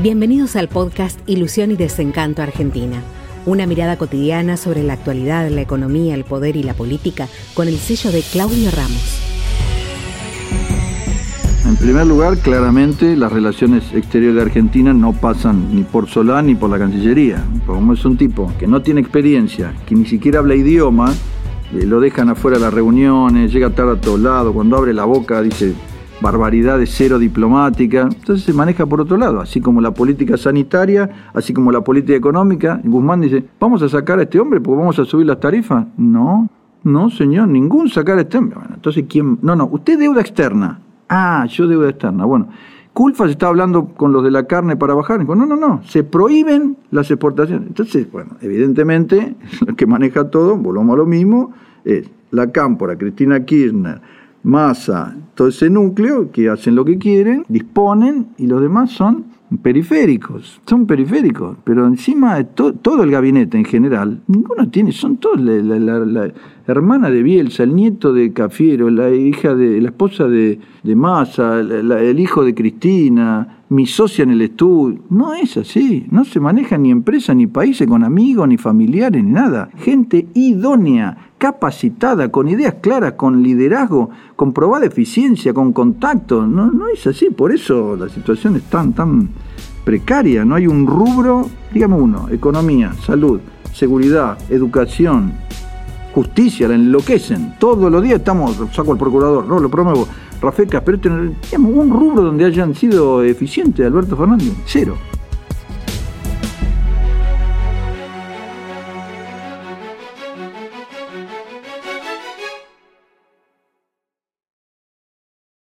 Bienvenidos al podcast Ilusión y Desencanto Argentina. Una mirada cotidiana sobre la actualidad, la economía, el poder y la política con el sello de Claudio Ramos. En primer lugar, claramente las relaciones exteriores de Argentina no pasan ni por Solán ni por la Cancillería. Como es un tipo que no tiene experiencia, que ni siquiera habla idioma, eh, lo dejan afuera de las reuniones, llega tarde a todos lados, cuando abre la boca dice barbaridad de cero diplomática. Entonces se maneja por otro lado, así como la política sanitaria, así como la política económica. Guzmán dice, vamos a sacar a este hombre porque vamos a subir las tarifas. No, no, señor, ningún sacar a este hombre. Bueno, entonces, ¿quién? No, no, usted deuda externa. Ah, yo deuda externa. Bueno, Culfa se está hablando con los de la carne para bajar. No, no, no, se prohíben las exportaciones. Entonces, bueno, evidentemente, lo que maneja todo, volvamos a lo mismo, es la Cámpora, Cristina Kirchner, Massa, todo ese núcleo que hacen lo que quieren, disponen y los demás son periféricos, son periféricos, pero encima de todo el gabinete en general, ninguno tiene, son todos la, hermana de Bielsa, el nieto de Cafiero, la hija de, la esposa de, de Massa, el hijo de Cristina, mi socia en el estudio. No es así, no se maneja ni empresa, ni países con amigos, ni familiares, ni nada. Gente idónea, capacitada, con ideas claras, con liderazgo, con probada eficiencia, con contacto. No, no es así, por eso la situación es tan, tan precaria. No hay un rubro, digamos uno, economía, salud, seguridad, educación, justicia, la enloquecen. Todos los días estamos, saco al procurador, no lo promuevo Rafael pero digamos, un rubro donde hayan sido eficientes Alberto Fernández, cero.